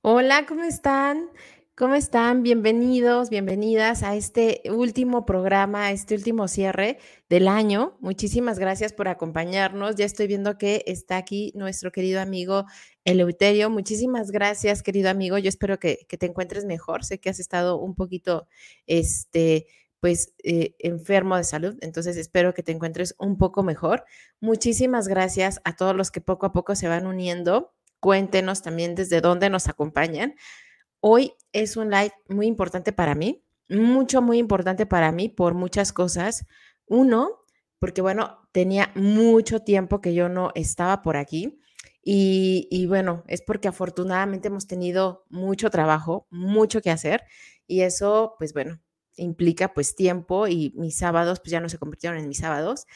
Hola, ¿cómo están? ¿Cómo están? Bienvenidos, bienvenidas a este último programa, a este último cierre del año. Muchísimas gracias por acompañarnos. Ya estoy viendo que está aquí nuestro querido amigo Eleuterio. Muchísimas gracias, querido amigo. Yo espero que, te encuentres mejor. Sé que has estado un poquito, este, pues, eh, enfermo de salud. Entonces, espero que te encuentres un poco mejor. Muchísimas gracias a todos los que poco a poco se van uniendo Cuéntenos también desde dónde nos acompañan. Hoy es un live muy importante para mí, mucho, muy importante para mí por muchas cosas. Uno, porque bueno, tenía mucho tiempo que yo no estaba por aquí. Y, y, bueno, es porque afortunadamente hemos tenido mucho trabajo, mucho que hacer y eso, pues bueno, implica pues tiempo y mis sábados pues ya no se convirtieron en mis sábados.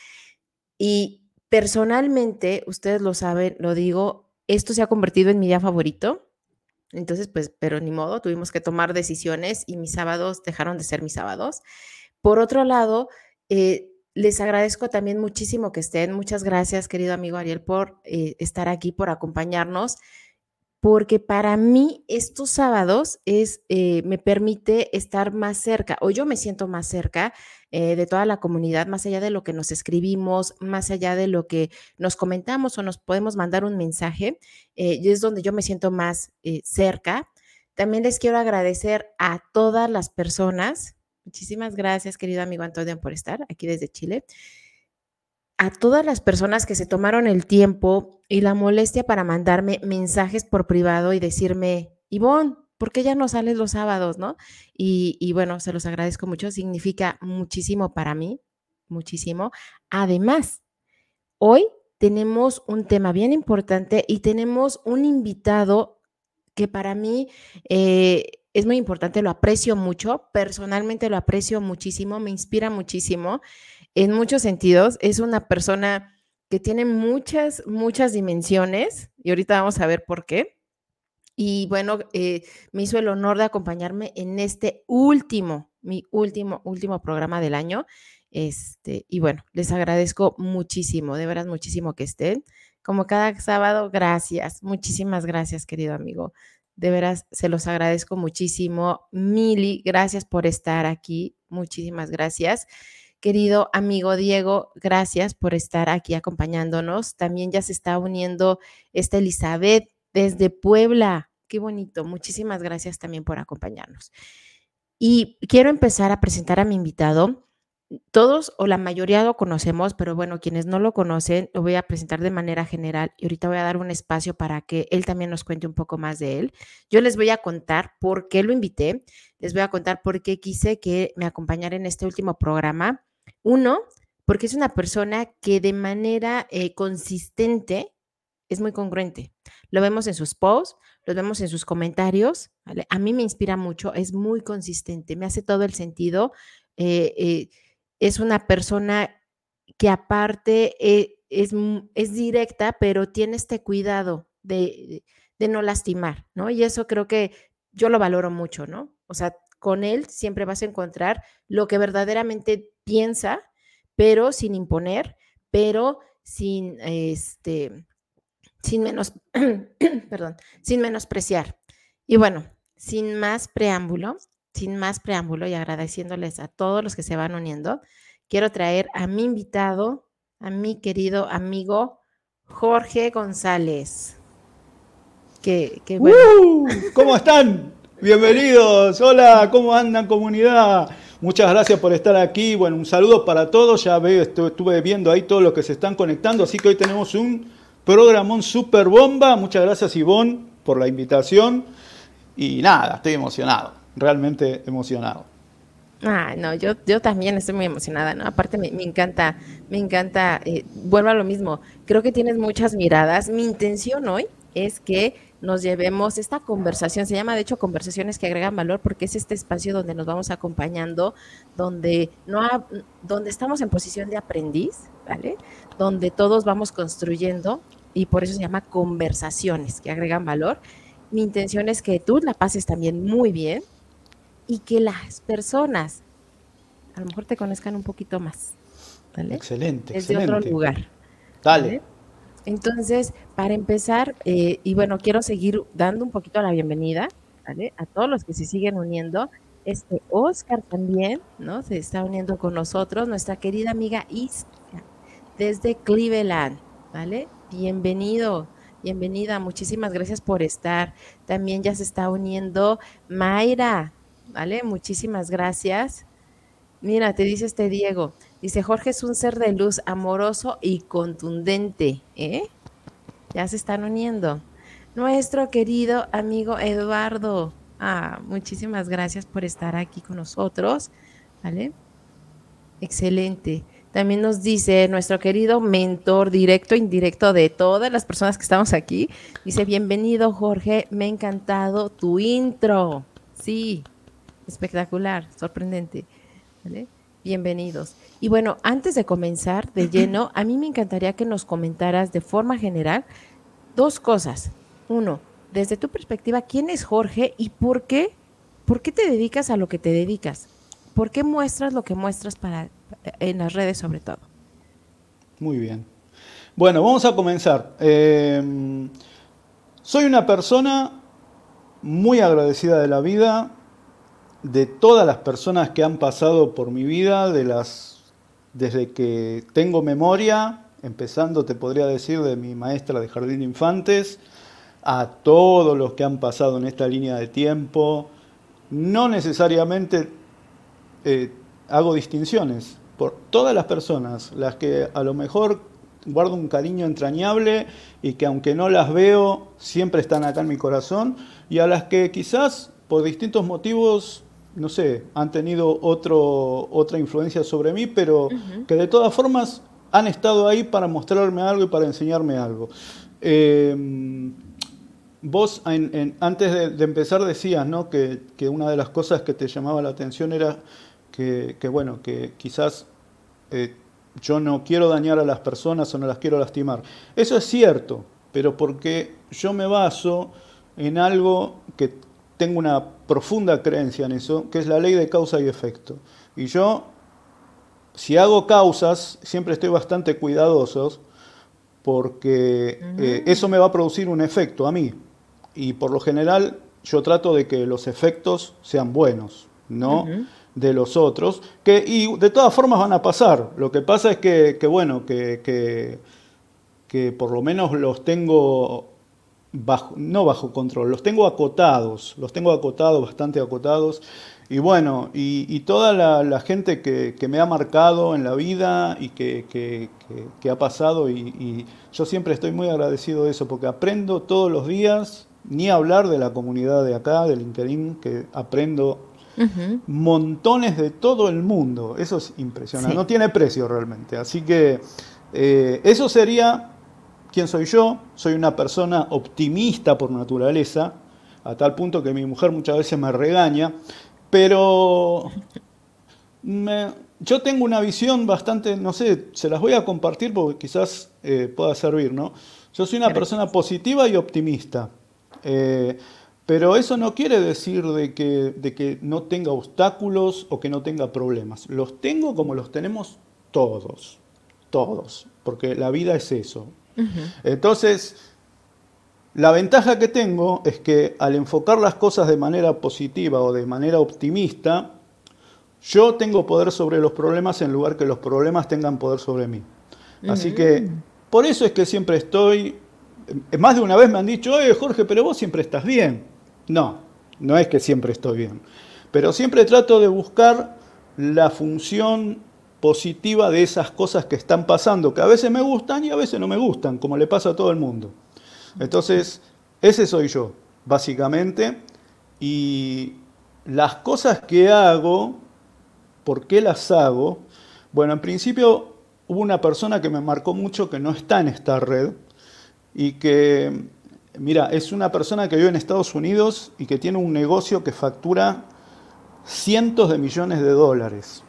Y personalmente, ustedes lo saben, lo digo, esto se ha convertido en mi día favorito. Entonces, pues, pero ni modo, tuvimos que tomar decisiones y mis sábados dejaron de ser mis sábados. Por otro lado, eh, les agradezco también muchísimo que estén. Muchas gracias, querido amigo Ariel, por eh, estar aquí, por acompañarnos porque para mí estos sábados es, eh, me permite estar más cerca, o yo me siento más cerca eh, de toda la comunidad, más allá de lo que nos escribimos, más allá de lo que nos comentamos o nos podemos mandar un mensaje, eh, y es donde yo me siento más cerca. También les quiero agradecer a todas las personas. Muchísimas gracias, querido amigo Antonio, por estar aquí desde Chile a todas las personas que se tomaron el tiempo y la molestia para mandarme mensajes por privado y decirme, Ivonne, ¿por qué ya no sales los sábados, no? Y, bueno, se los agradezco mucho, significa muchísimo para mí, muchísimo. Además, hoy tenemos un tema bien importante y tenemos un invitado que para mí eh, es muy importante, lo aprecio mucho, personalmente lo aprecio muchísimo, me inspira muchísimo en muchos sentidos. Es una persona que tiene muchas, muchas dimensiones y ahorita vamos a ver por qué. Y bueno, eh, me hizo el honor de acompañarme en este último, mi último, último programa del año. Este, y bueno, les agradezco muchísimo, de veras muchísimo que estén. Como cada sábado, gracias, muchísimas gracias, querido amigo. De veras, se los agradezco muchísimo. Mili, gracias por estar aquí. Muchísimas gracias. Querido amigo Diego, gracias por estar aquí acompañándonos. También ya se está uniendo esta Elizabeth desde Puebla. Qué bonito. Muchísimas gracias también por acompañarnos. Y quiero empezar a presentar a mi invitado. Todos o la mayoría lo conocemos, pero bueno, quienes no lo conocen, lo voy a presentar de manera general y ahorita voy a dar un espacio para que él también nos cuente un poco más de él. Yo les voy a contar por qué lo invité, les voy a contar por qué quise que me acompañara en este último programa uno, porque es una persona que de manera eh, consistente es muy congruente. Lo vemos en sus posts, lo vemos en sus comentarios. A mí me inspira mucho, es muy consistente, me hace todo el sentido. Eh, eh, es una persona que aparte es, es, directa, pero tiene este cuidado de, de, no lastimar, ¿no? Y eso creo que yo lo valoro mucho, ¿no? O sea, con él siempre vas a encontrar lo que verdaderamente piensa, pero sin imponer, pero sin este sin menos perdón, sin menospreciar. Y bueno, sin más preámbulo, sin más preámbulo y agradeciéndoles a todos los que se van uniendo, quiero traer a mi invitado, a mi querido amigo Jorge González. Que, bueno. ¿Cómo están? Bienvenidos. Hola, ¿cómo andan comunidad? Muchas gracias por estar aquí. Bueno, un saludo para todos. Ya veo, estuve viendo ahí todos los que se están conectando. Así que hoy tenemos un programón super bomba. Muchas gracias, Ivonne, por la invitación. Y nada, estoy emocionado. Realmente emocionado. Ah, no, yo, yo también estoy muy emocionada, ¿no? Aparte me, encanta, me encanta, eh, vuelvo a lo mismo, creo que tienes muchas miradas. Mi intención hoy es que nos llevemos esta conversación, se llama de hecho conversaciones que agregan valor porque es este espacio donde nos vamos acompañando, donde, no donde estamos en posición de aprendiz, ¿vale? Donde todos vamos construyendo y por eso se llama conversaciones que agregan valor. Mi intención es que tú la pases también muy bien y que las personas a lo mejor te conozcan un poquito más. ¿vale? Excelente. Desde otro lugar. Dale. Entonces, para empezar, eh, y bueno, quiero seguir dando un poquito la bienvenida ¿vale? a todos los que se siguen uniendo. Este Oscar también, ¿no? Se está uniendo con nosotros, nuestra querida amiga Isca, desde Cleveland, ¿vale? Bienvenido, bienvenida, muchísimas gracias por estar. También ya se está uniendo Mayra, ¿vale? Muchísimas gracias. Mira, te dice este Diego, dice Jorge es un ser de luz amoroso y contundente, ¿eh? Ya se están uniendo. Nuestro querido amigo Eduardo, ah, muchísimas gracias por estar aquí con nosotros, ¿vale? Excelente. También nos dice nuestro querido mentor directo e indirecto de todas las personas que estamos aquí. Dice, bienvenido Jorge, me ha encantado tu intro. Sí, espectacular, sorprendente. Bienvenidos. Y bueno, antes de comenzar de lleno, a mí me encantaría que nos comentaras de forma general dos cosas. Uno, desde tu perspectiva, ¿quién es Jorge y por qué? ¿Por qué te dedicas a lo que te dedicas? ¿Por qué muestras lo que muestras para, en las redes sobre todo? Muy bien. Bueno, vamos a comenzar. Eh, soy una persona muy agradecida de la vida, de todas las personas que han pasado por mi vida, de las, desde que tengo memoria, empezando te podría decir de mi maestra de jardín de infantes, a todos los que han pasado en esta línea de tiempo. No necesariamente eh, hago distinciones por todas las personas, las que a lo mejor guardo un cariño entrañable y que aunque no las veo, siempre están acá en mi corazón, y a las que quizás por distintos motivos no sé, han tenido otro, otra influencia sobre mí, pero que de todas formas han estado ahí para mostrarme algo y para enseñarme algo. Em, vos antes de, empezar decías ¿no? que, una de las cosas que te llamaba la atención era que, bueno, que quizás eh, yo no quiero dañar a las personas o no las quiero lastimar. Eso es cierto, pero porque yo me baso en algo que tengo una profunda creencia en eso, que es la ley de causa y efecto. Y yo, si hago causas, siempre estoy bastante cuidadoso porque eh, eso me va a producir un efecto a mí. Y por lo general yo trato de que los efectos sean buenos, no de los otros, que y de todas formas van a pasar. Lo que pasa es que, bueno, que, que, que por lo menos los tengo no bajo control, los tengo acotados, los tengo acotados, bastante acotados. Y bueno, y, toda la, gente que, me ha marcado en la vida y que, ha pasado, y, yo siempre estoy muy agradecido de eso, porque aprendo todos los días, ni hablar de la comunidad de acá, del LinkedIn, que aprendo montones de todo el mundo. Eso es impresionante, no tiene precio realmente. Así que eh, eso sería ¿Quién soy yo? Soy una persona optimista por naturaleza, a tal punto que mi mujer muchas veces me regaña, pero yo tengo una visión bastante, no sé, se las voy a compartir porque quizás eh, pueda servir, ¿no? Yo soy una persona positiva y optimista, eh, pero eso no quiere decir de que, de que no tenga obstáculos o que no tenga problemas. Los tengo como los tenemos todos, todos, porque la vida es eso, entonces, la ventaja que tengo es que al enfocar las cosas de manera positiva o de manera optimista, yo tengo poder sobre los problemas en lugar que los problemas tengan poder sobre mí. Así que por eso es que siempre estoy, más de una vez me han dicho, oye Jorge, pero vos siempre estás bien. No, no es que siempre estoy bien, pero siempre trato de buscar la función positiva de esas cosas que están pasando, que a veces me gustan y a veces no me gustan, como le pasa a todo el mundo. Entonces, ese soy yo, básicamente, y las cosas que hago ¿por qué las hago? Bueno, en principio hubo una persona que me marcó mucho que no está en esta red y que, mira, es una persona que vive en Estados Unidos y que tiene un negocio que factura cientos de millones de dólares.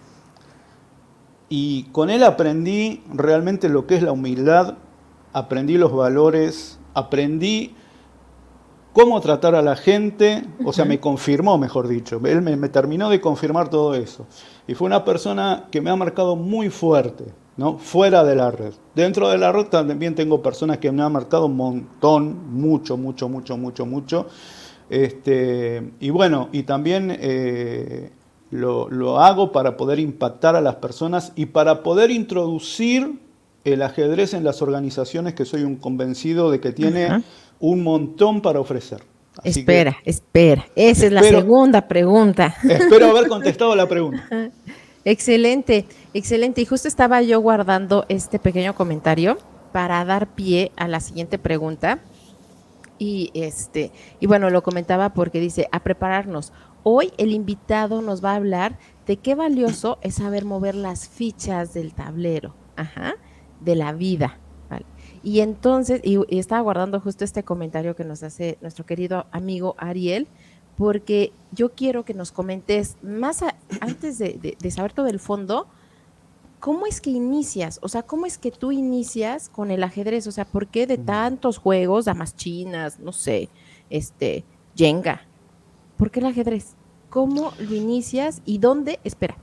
Y con él aprendí realmente lo que es la humildad, aprendí los valores, aprendí cómo tratar a la gente, o sea, me confirmó, mejor dicho, él me, terminó de confirmar todo eso. Y fue una persona que me ha marcado muy fuerte, ¿no? Fuera de la red. Dentro de la red también tengo personas que me han marcado un montón, mucho, mucho, mucho, mucho, mucho. Este, y bueno, y también eh, lo, hago para poder impactar a las personas y para poder introducir el ajedrez en las organizaciones que soy un convencido de que tiene un montón para ofrecer. espera, espera. Esa es la segunda pregunta. Espero haber contestado la pregunta. excelente, excelente. Y justo estaba yo guardando este pequeño comentario para dar pie a la siguiente pregunta. Y este, y bueno, lo comentaba porque dice, a prepararnos. Hoy el invitado nos va a hablar de qué valioso es saber mover las fichas del tablero, ajá, de la vida. Y entonces, y, estaba guardando justo este comentario que nos hace nuestro querido amigo Ariel, porque yo quiero que nos comentes más antes de, saber todo el fondo, ¿cómo es que inicias? O sea, ¿cómo es que tú inicias con el ajedrez? O sea, ¿por qué de tantos juegos, damas chinas, no sé, este, Jenga? ¿Por qué el ajedrez? ¿Cómo lo inicias y dónde, espera,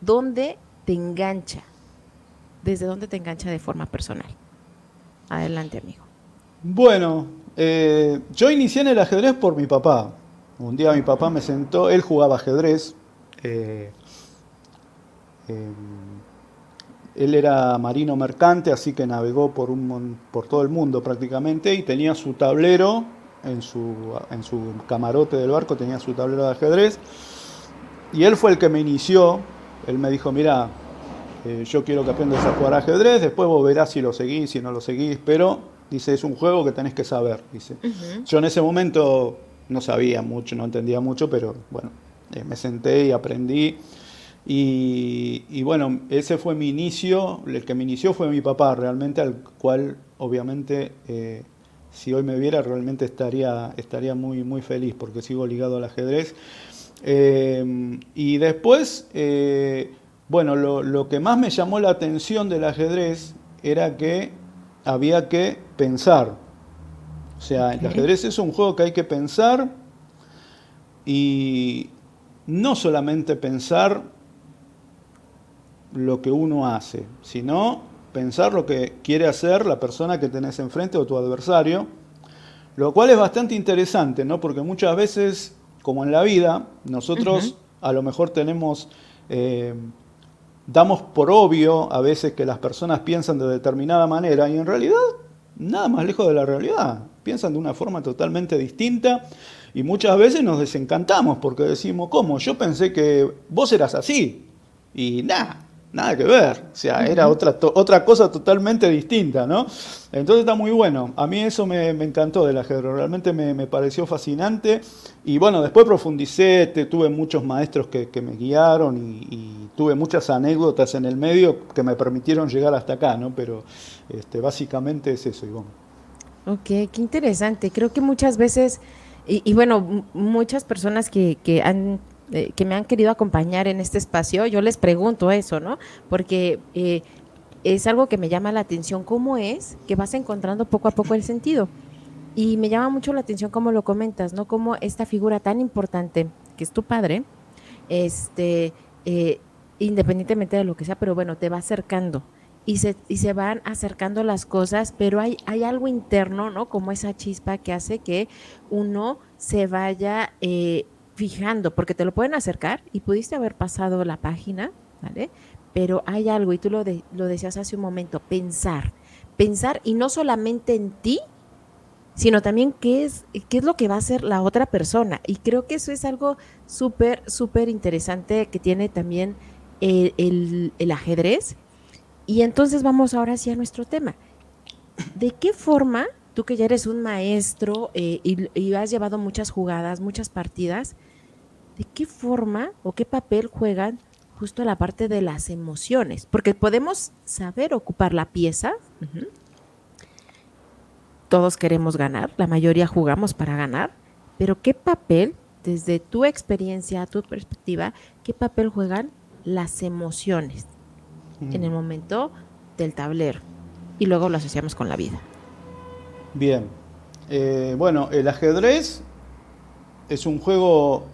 dónde te engancha? ¿Desde dónde te engancha de forma personal? Adelante, amigo. Bueno, eh, yo inicié en el ajedrez por mi papá. Un día mi papá me sentó, él jugaba ajedrez. Eh, em, él era marino mercante, así que navegó por, un, por todo el mundo prácticamente y tenía su tablero en su, en su camarote del barco, tenía su tablero de ajedrez. Y él fue el que me inició. Él me dijo, mira, eh, yo quiero que aprendas a jugar ajedrez, después vos verás si lo seguís, si no lo seguís, pero dice, es un juego que tenés que saber, dice. Yo en ese momento no sabía mucho, no entendía mucho, pero bueno, eh, me senté y aprendí. Y, bueno, ese fue mi inicio, el que me inició fue mi papá, realmente, al cual obviamente eh, si hoy me viera realmente estaría, estaría muy, muy feliz porque sigo ligado al ajedrez. y después, bueno, lo, que más me llamó la atención del ajedrez era que había que pensar. O sea, el ajedrez es un juego que hay que pensar y no solamente pensar lo que uno hace, sino pensar lo que quiere hacer la persona que tenés enfrente o tu adversario, lo cual es bastante interesante, ¿no? Porque muchas veces, como en la vida, nosotros a lo mejor tenemos eh, damos por obvio a veces que las personas piensan de determinada manera y en realidad nada más lejos de la realidad. Piensan de una forma totalmente distinta y muchas veces nos desencantamos porque decimos, ¿cómo? Yo pensé que vos eras así y nada, nada que ver. O sea, era otra, otra cosa totalmente distinta, ¿no? Entonces está muy bueno. A mí eso me, encantó del ajedrez, realmente me, pareció fascinante. Y bueno, después profundicé, tuve muchos maestros que, me guiaron y, tuve muchas anécdotas en el medio que me permitieron llegar hasta acá, ¿no? Pero este, básicamente es eso, Ivonne. Ok, qué interesante. Creo que muchas veces, y, bueno, muchas personas que, que han eh, que me han querido acompañar en este espacio, yo les pregunto eso, ¿no? Porque eh, es algo que me llama la atención, ¿cómo es que vas encontrando poco a poco el sentido? Y me llama mucho la atención cómo lo comentas, ¿no? Cómo esta figura tan importante, que es tu padre, este, eh, independientemente de lo que sea, pero bueno, te va acercando. Y se, y se van acercando las cosas, pero hay, hay algo interno, ¿no? Como esa chispa que hace que uno se vaya fijando, porque te lo pueden acercar y pudiste haber pasado la página, ¿vale? Pero hay algo, y tú lo, lo decías hace un momento, pensar. Pensar y no solamente en ti, sino también qué es, qué es lo que va a hacer la otra persona. Y creo que eso es algo súper, súper interesante que tiene también el, el, ajedrez. Y entonces vamos ahora hacia nuestro tema. ¿De qué forma, tú que ya eres un maestro eh, y, y, has llevado muchas jugadas, muchas partidas, ¿de qué forma o qué papel juegan justo la parte de las emociones, porque podemos saber ocupar la pieza. Todos queremos ganar, la mayoría jugamos para ganar, pero ¿qué papel, desde tu experiencia, tu perspectiva, qué papel juegan las emociones en el momento del tablero? Y luego lo asociamos con la vida. Bien. Eh, bueno, el ajedrez es un juego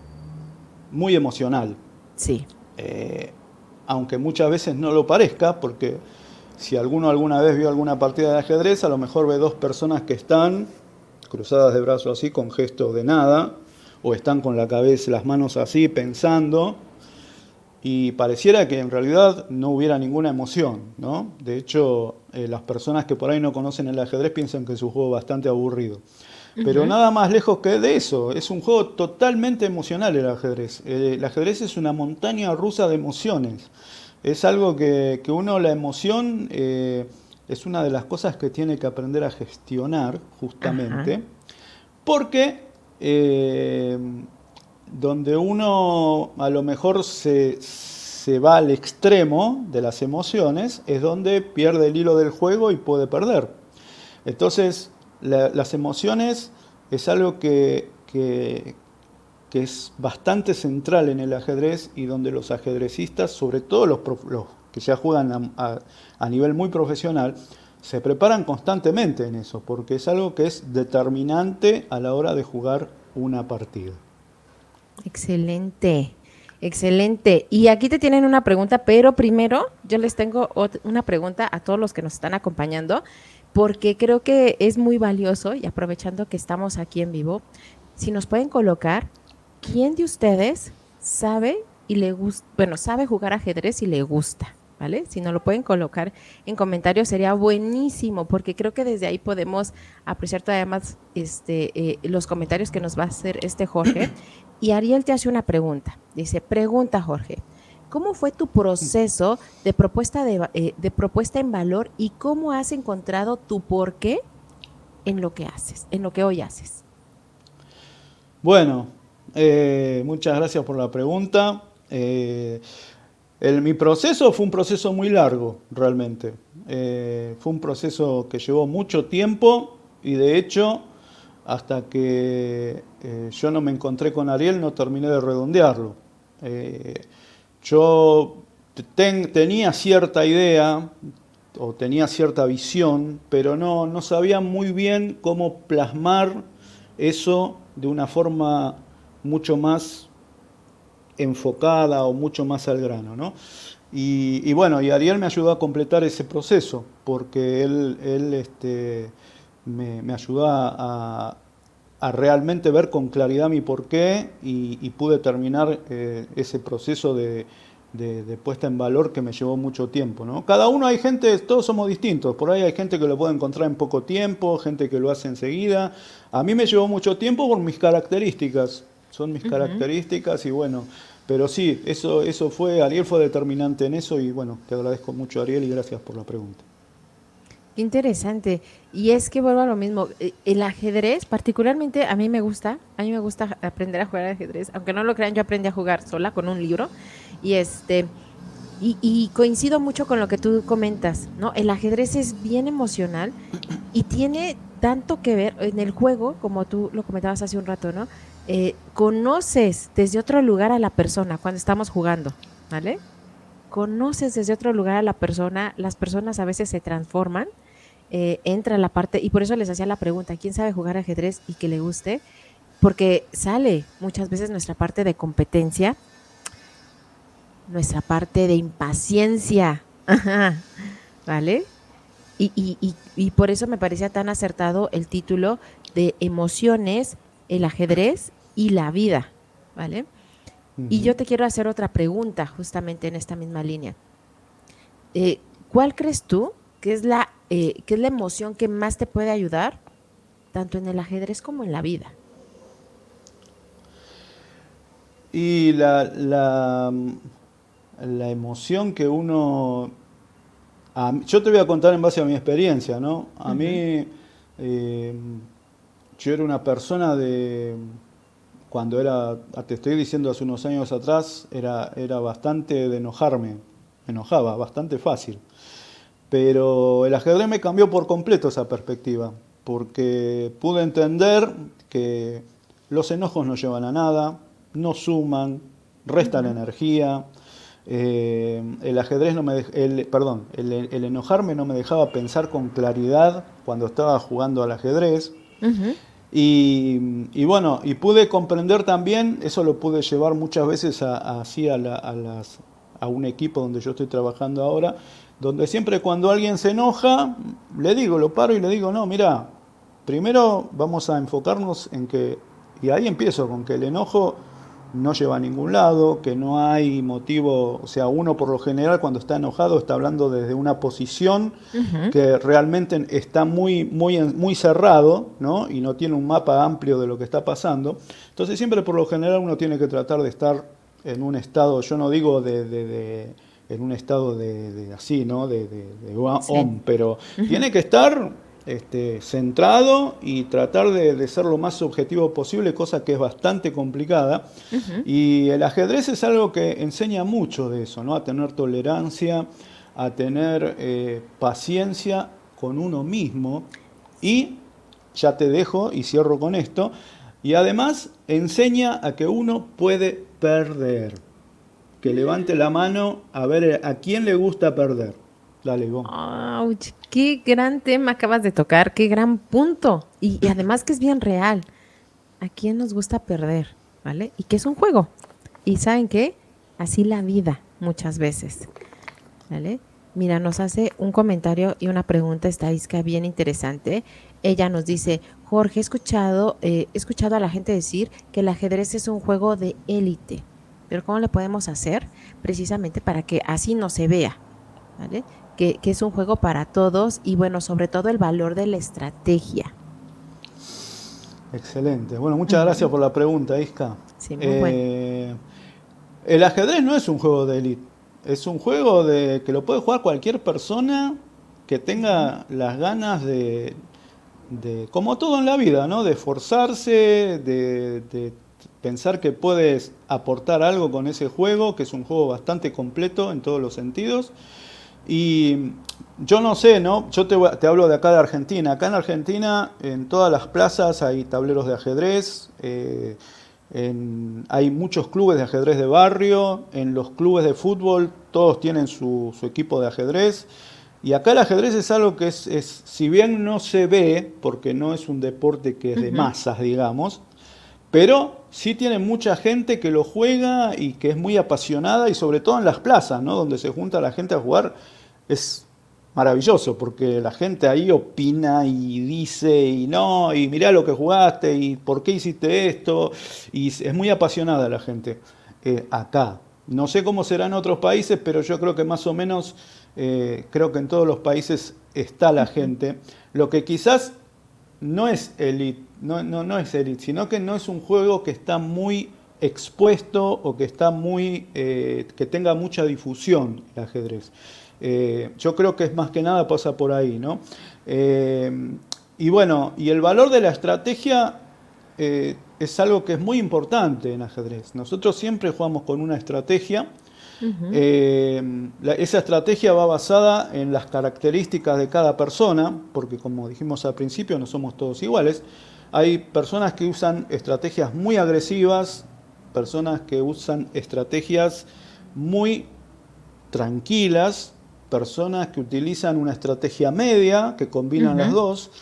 muy emocional. Sí. Eh, aunque muchas veces no lo parezca, porque si alguno alguna vez vio alguna partida de ajedrez, a lo mejor ve dos personas que están cruzadas de brazos así, con gestos de nada, o están con la cabeza, las manos así, pensando, y pareciera que en realidad no hubiera ninguna emoción, ¿no? De hecho, eh, las personas que por ahí no conocen el ajedrez piensan que es un juego bastante aburrido. Pero nada más lejos que de eso, es un juego totalmente emocional el ajedrez. Eh, el ajedrez es una montaña rusa de emociones. Es algo que, uno, la emoción, eh, es una de las cosas que tiene que aprender a gestionar, justamente, porque eh, donde uno a lo mejor se, se va al extremo de las emociones, es donde pierde el hilo del juego y puede perder. Entonces, las emociones es algo que, es bastante central en el ajedrez y donde los ajedrecistas, sobre todo los, que ya juegan a, nivel muy profesional, se preparan constantemente en eso, porque es algo que es determinante a la hora de jugar una partida. Excelente, excelente. Y aquí te tienen una pregunta, pero primero yo les tengo una pregunta a todos los que nos están acompañando porque creo que es muy valioso y aprovechando que estamos aquí en vivo, si nos pueden colocar quién de ustedes sabe y le gusta, bueno, sabe jugar ajedrez y le gusta, ¿vale? Si nos lo pueden colocar en comentarios sería buenísimo, porque creo que desde ahí podemos apreciar todavía más este, eh, los comentarios que nos va a hacer este Jorge. Y Ariel te hace una pregunta. Dice, pregunta Jorge, ¿Cómo fue tu proceso de propuesta, eh, de, propuesta en valor y cómo has encontrado tu porqué en lo que haces, en lo que hoy haces? Bueno, eh, muchas gracias por la pregunta. Eh, mi proceso fue un proceso muy largo, realmente. fue un proceso que llevó mucho tiempo y de hecho, hasta que yo no me encontré con Ariel, no terminé de redondearlo. Yo tenía cierta idea o tenía cierta visión, pero no, no sabía muy bien cómo plasmar eso de una forma mucho más enfocada o mucho más al grano. ¿no? Y, bueno, y Ariel me ayudó a completar ese proceso, porque él, él este, me, ayudó a, realmente ver con claridad mi porqué y, pude terminar eh, ese proceso de, puesta en valor que me llevó mucho tiempo. ¿no? Cada uno hay gente, todos somos distintos, por ahí hay gente que lo puede encontrar en poco tiempo, gente que lo hace enseguida. A mí me llevó mucho tiempo por mis características, son mis características y bueno, pero sí, eso, eso fue, Ariel fue determinante en eso y bueno, te agradezco mucho Ariel y gracias por la pregunta. Qué interesante. Y es que vuelvo a lo mismo. Eh, el ajedrez, particularmente, a mí me gusta. A mí me gusta aprender a jugar ajedrez. Aunque no lo crean, yo aprendí a jugar sola con un libro. Y este. Y, coincido mucho con lo que tú comentas, ¿no? El ajedrez es bien emocional y tiene tanto que ver en el juego, como tú lo comentabas hace un rato, ¿no? Eh, conoces desde otro lugar a la persona cuando estamos jugando, ¿vale? Conoces desde otro lugar a la persona, las personas a veces se transforman eh, entra la parte, y por eso les hacía la pregunta, ¿quién sabe jugar ajedrez y que le guste? Porque sale muchas veces nuestra parte de competencia, nuestra parte de impaciencia, ¿vale? Y, por eso me parecía tan acertado el título de emociones, el ajedrez y la vida, ¿vale? Y yo te quiero hacer otra pregunta justamente en esta misma línea. Eh, ¿Cuál crees tú que es la eh, ¿qué es la emoción que más te puede ayudar, tanto en el ajedrez como en la vida? Y la, la, emoción que uno... yo te voy a contar en base a mi experiencia, ¿no? A mí, eh, yo era una persona de... cuando era, te estoy diciendo hace unos años atrás, era, era bastante de enojarme, me enojaba, bastante fácil. Pero el ajedrez me cambió por completo esa perspectiva, porque pude entender que los enojos no llevan a nada, no suman, restan energía. Eh, el ajedrez no me el, perdón, el, enojarme no me dejaba pensar con claridad cuando estaba jugando al ajedrez. y, bueno, y pude comprender también, eso lo pude llevar muchas veces a, así a, las, a un equipo donde yo estoy trabajando ahora, donde siempre cuando alguien se enoja, le digo, lo paro y le digo, no, mira, primero vamos a enfocarnos en que, y ahí empiezo con que el enojo no lleva a ningún lado, que no hay motivo, o sea, uno por lo general cuando está enojado está hablando desde una posición que realmente está muy, muy, muy cerrado, ¿no? Y no tiene un mapa amplio de lo que está pasando. Entonces siempre por lo general uno tiene que tratar de estar en un estado, yo no digo de, en un estado de, así, ¿no? De, de, pero tiene que estar este, centrado y tratar de, ser lo más objetivo posible, cosa que es bastante complicada. Y el ajedrez es algo que enseña mucho de eso, ¿no? A tener tolerancia, a tener eh, paciencia con uno mismo y ya te dejo y cierro con esto. Y además enseña a que uno puede perder. Que levante la mano a ver a quién le gusta perder. Dale, qué gran tema acabas de tocar, qué gran punto. Y, además que es bien real. ¿A quién nos gusta perder? ¿Vale? Y que es un juego. Y ¿saben qué? Así la vida muchas veces. ¿Vale? Mira, nos hace un comentario y una pregunta estadística bien interesante. Ella nos dice, Jorge, he escuchado, eh, he escuchado a la gente decir que el ajedrez es un juego de élite. Pero ¿cómo le podemos hacer? Precisamente para que así no se vea. ¿Vale? que, es un juego para todos y bueno, sobre todo el valor de la estrategia. Excelente. Bueno, muchas gracias por la pregunta, Isca. Sí, muy eh, El ajedrez no es un juego de élite, es un juego de que lo puede jugar cualquier persona que tenga las ganas de, de, como todo en la vida, ¿no? De esforzarse, de, de pensar que puedes aportar algo con ese juego, que es un juego bastante completo en todos los sentidos. Y yo no sé, ¿no? Yo te, te, hablo de acá de Argentina. Acá en Argentina, en todas las plazas hay tableros de ajedrez, eh, hay muchos clubes de ajedrez de barrio, en los clubes de fútbol todos tienen su, equipo de ajedrez. Y acá el ajedrez es algo que es, es, si bien no se ve, porque no es un deporte que es de masas, digamos, pero sí tiene mucha gente que lo juega y que es muy apasionada y sobre todo en las plazas, ¿no? Donde se junta la gente a jugar, es maravilloso porque la gente ahí opina y dice y no, y mirá lo que jugaste y por qué hiciste esto, y es muy apasionada la gente eh, acá. No sé cómo será en otros países, pero yo creo que más o menos, eh, creo que en todos los países está la gente. Lo que quizás no es elite, no, no, no es elite, sino que no es un juego que está muy expuesto o que está muy eh, que tenga mucha difusión el ajedrez. Eh, yo creo que es más que nada pasa por ahí, ¿no? Eh, y bueno, y el valor de la estrategia es algo que es muy importante en ajedrez. Nosotros siempre jugamos con una estrategia esa estrategia va basada en las características de cada persona, porque como dijimos al principio, no somos todos iguales. Hay personas que usan estrategias muy agresivas, personas que usan estrategias muy tranquilas, personas que utilizan una estrategia media, que combinan las dos,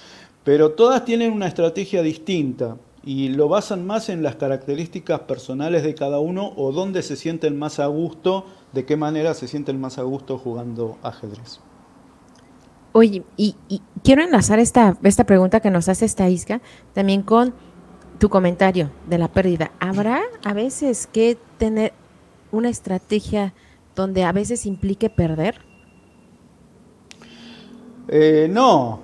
pero todas tienen una estrategia distinta y lo basan más en las características personales de cada uno o dónde se sienten más a gusto, de qué manera se sienten más a gusto jugando ajedrez. Oye, y, quiero enlazar esta, esta pregunta que nos hace esta Isca también con tu comentario de la pérdida. ¿Habrá a veces que tener una estrategia donde a veces implique perder? Eh, no,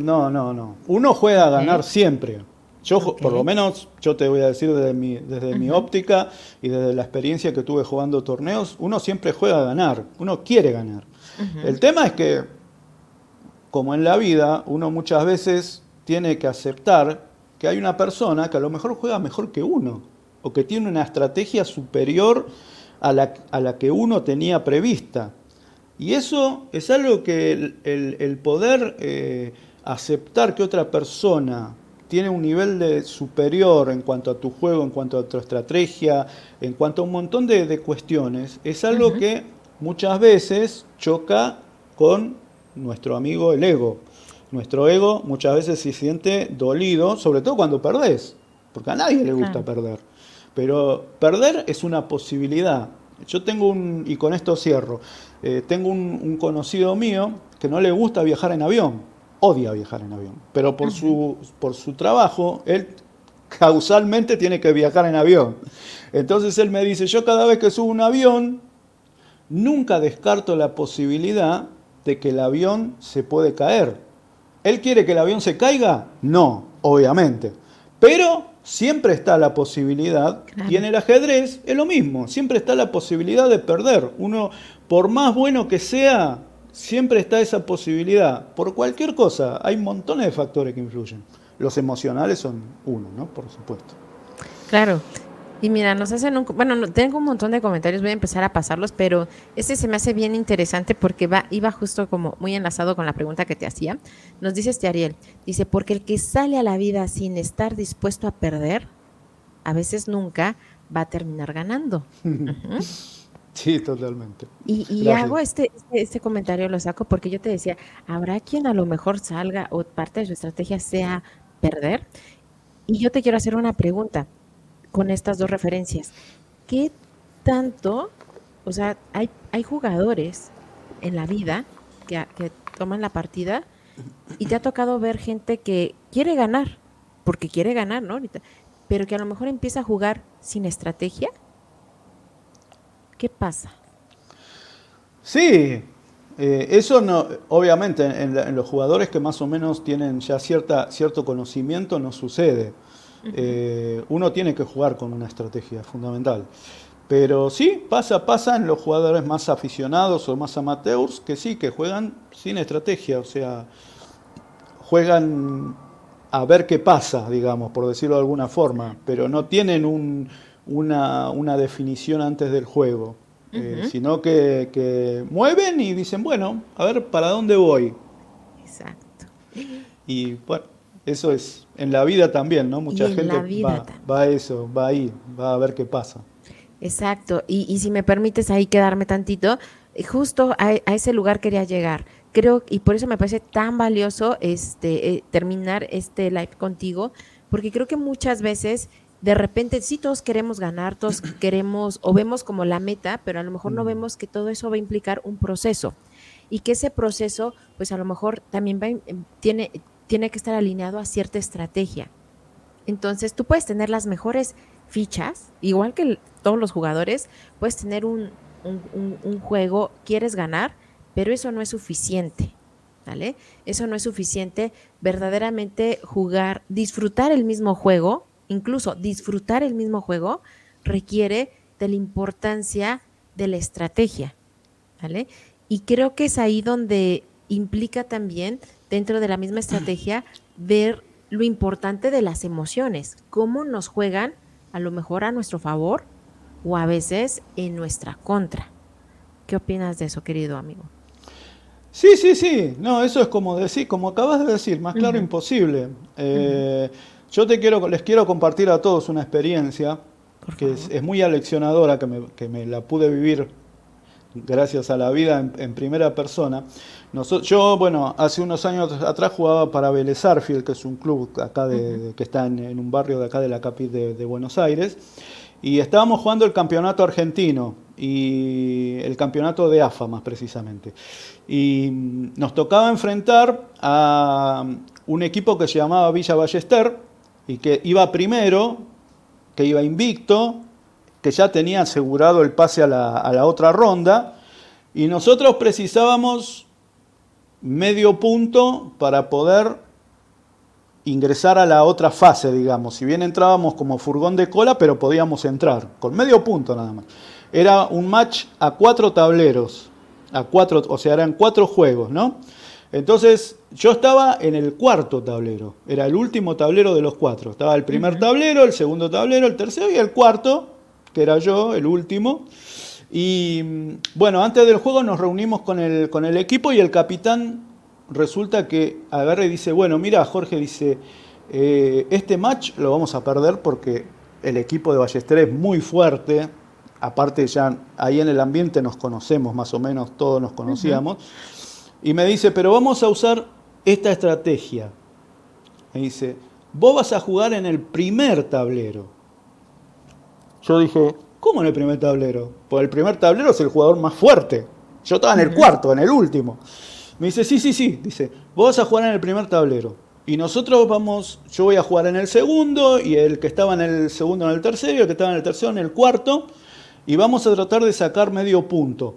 no, no, no. Uno juega a ganar siempre. Yo, por lo menos, yo te voy a decir desde mi, desde mi óptica y desde la experiencia que tuve jugando torneos, uno siempre juega a ganar, uno quiere ganar. El tema es que, como en la vida, uno muchas veces tiene que aceptar que hay una persona que a lo mejor juega mejor que uno, o que tiene una estrategia superior a la, a la que uno tenía prevista. Y eso es algo que el, poder eh, aceptar que otra persona tiene un nivel de superior en cuanto a tu juego, en cuanto a tu estrategia, en cuanto a un montón de, cuestiones, es algo que muchas veces choca con nuestro amigo el ego. Nuestro ego muchas veces se siente dolido, sobre todo cuando perdés, porque a nadie le gusta perder. Pero perder es una posibilidad. Yo tengo un, y con esto cierro, eh, tengo un, conocido mío que no le gusta viajar en avión, odia viajar en avión, pero por, su, por su trabajo, él causalmente tiene que viajar en avión. Entonces él me dice, yo cada vez que subo un avión, nunca descarto la posibilidad de que el avión se puede caer. ¿Él quiere que el avión se caiga? No, obviamente. Pero siempre está la posibilidad, y en el ajedrez es lo mismo, siempre está la posibilidad de perder. Uno, por más bueno que sea, siempre está esa posibilidad. Por cualquier cosa, hay montones de factores que influyen. Los emocionales son uno, ¿no? Por supuesto. Claro. Y mira, nos hacen un... Bueno, tengo un montón de comentarios, voy a empezar a pasarlos, pero este se me hace bien interesante porque va, iba justo como muy enlazado con la pregunta que te hacía. Nos dice este Ariel, dice, porque el que sale a la vida sin estar dispuesto a perder, a veces nunca va a terminar ganando. Sí, totalmente. Y, hago este, este, este, comentario, lo saco porque yo te decía, ¿habrá quien a lo mejor salga o parte de su estrategia sea perder? Y yo te quiero hacer una pregunta con estas dos referencias. ¿Qué tanto, o sea, hay, hay jugadores en la vida que, que toman la partida y te ha tocado ver gente que quiere ganar, porque quiere ganar, ¿no? Pero que a lo mejor empieza a jugar sin estrategia ¿Qué pasa? Sí, eh, eso no, obviamente en, los jugadores que más o menos tienen ya cierta, cierto conocimiento no sucede. Eh, uno tiene que jugar con una estrategia fundamental. Pero sí, pasa, pasa en los jugadores más aficionados o más amateurs que sí, que juegan sin estrategia, o sea, juegan a ver qué pasa, digamos, por decirlo de alguna forma, pero no tienen un, una, definición antes del juego, eh, sino que, mueven y dicen, bueno, a ver, ¿para dónde voy? Exacto. Y bueno, eso es en la vida también, ¿no? Mucha gente va, va, a eso, va ahí, va a ver qué pasa. Exacto, y, si me permites ahí quedarme tantito, justo a, ese lugar quería llegar. Creo, y por eso me parece tan valioso este, eh, terminar este live contigo, porque creo que muchas veces de repente sí todos queremos ganar, todos queremos o vemos como la meta, pero a lo mejor no vemos que todo eso va a implicar un proceso y que ese proceso pues a lo mejor también va, em, tiene, tiene que estar alineado a cierta estrategia. Entonces tú puedes tener las mejores fichas, igual que todos los jugadores, puedes tener un, un, juego, quieres ganar, pero eso no es suficiente. ¿Vale? Eso no es suficiente. Verdaderamente jugar, disfrutar el mismo juego, incluso disfrutar el mismo juego requiere de la importancia de la estrategia, ¿vale? Y creo que es ahí donde implica también, dentro de la misma estrategia, ver lo importante de las emociones, cómo nos juegan a lo mejor a nuestro favor o a veces en nuestra contra. ¿Qué opinas de eso, querido amigo? Sí, sí, sí. No, eso es como decir, como acabas de decir, más claro imposible. Eh, yo te quiero, les quiero compartir a todos una experiencia que es, muy aleccionadora, que me, que me, la pude vivir gracias a la vida en, primera persona. Yo, bueno, hace unos años atrás jugaba para Vélez que es un club acá de, que está en, un barrio de acá de la capital de, Buenos Aires, y estábamos jugando el campeonato argentino y el campeonato de AFA más precisamente. Y nos tocaba enfrentar a un equipo que se llamaba Villa Ballester, y que iba primero, que iba invicto, que ya tenía asegurado el pase a la, otra ronda, y nosotros precisábamos medio punto para poder ingresar a la otra fase, digamos. Si bien entrábamos como furgón de cola, pero podíamos entrar, con medio punto nada más. Era un match a cuatro tableros, a cuatro, o sea, eran cuatro juegos, ¿no? Entonces yo estaba en el cuarto tablero, era el último tablero de los cuatro. Estaba el primer tablero, el segundo tablero, el tercero y el cuarto, que era yo, el último. Y bueno, antes del juego nos reunimos con el, con el equipo y el capitán resulta que agarra y dice, bueno, mira, Jorge dice, eh, este match lo vamos a perder porque el equipo de Ballester es muy fuerte, aparte ya ahí en el ambiente nos conocemos más o menos, todos nos conocíamos, y me dice, pero vamos a usar esta estrategia. Me dice, vos vas a jugar en el primer tablero. Yo dije, ¿cómo en el primer tablero? Pues el primer tablero es el jugador más fuerte. Yo estaba en el cuarto, en el último. Me dice, sí, sí, sí. Dice, vos vas a jugar en el primer tablero. Y nosotros vamos, yo voy a jugar en el segundo, y el que estaba en el segundo en el tercero, y el que estaba en el tercero en el cuarto, y vamos a tratar de sacar medio punto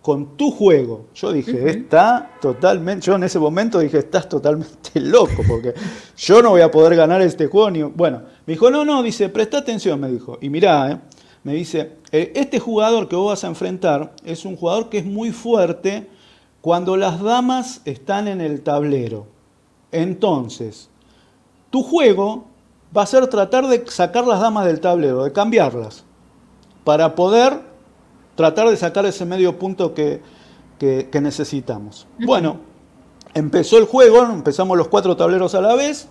con tu juego. Yo dije, está totalmente, yo en ese momento dije, estás totalmente loco, porque yo no voy a poder ganar este juego. Ni... Bueno, me dijo, no, no, dice, presta atención, me dijo. Y mirá, eh, me dice, eh, este jugador que vos vas a enfrentar es un jugador que es muy fuerte cuando las damas están en el tablero. Entonces, tu juego va a ser tratar de sacar las damas del tablero, de cambiarlas, para poder tratar de sacar ese medio punto que, necesitamos. Bueno, empezó el juego, empezamos los cuatro tableros a la vez,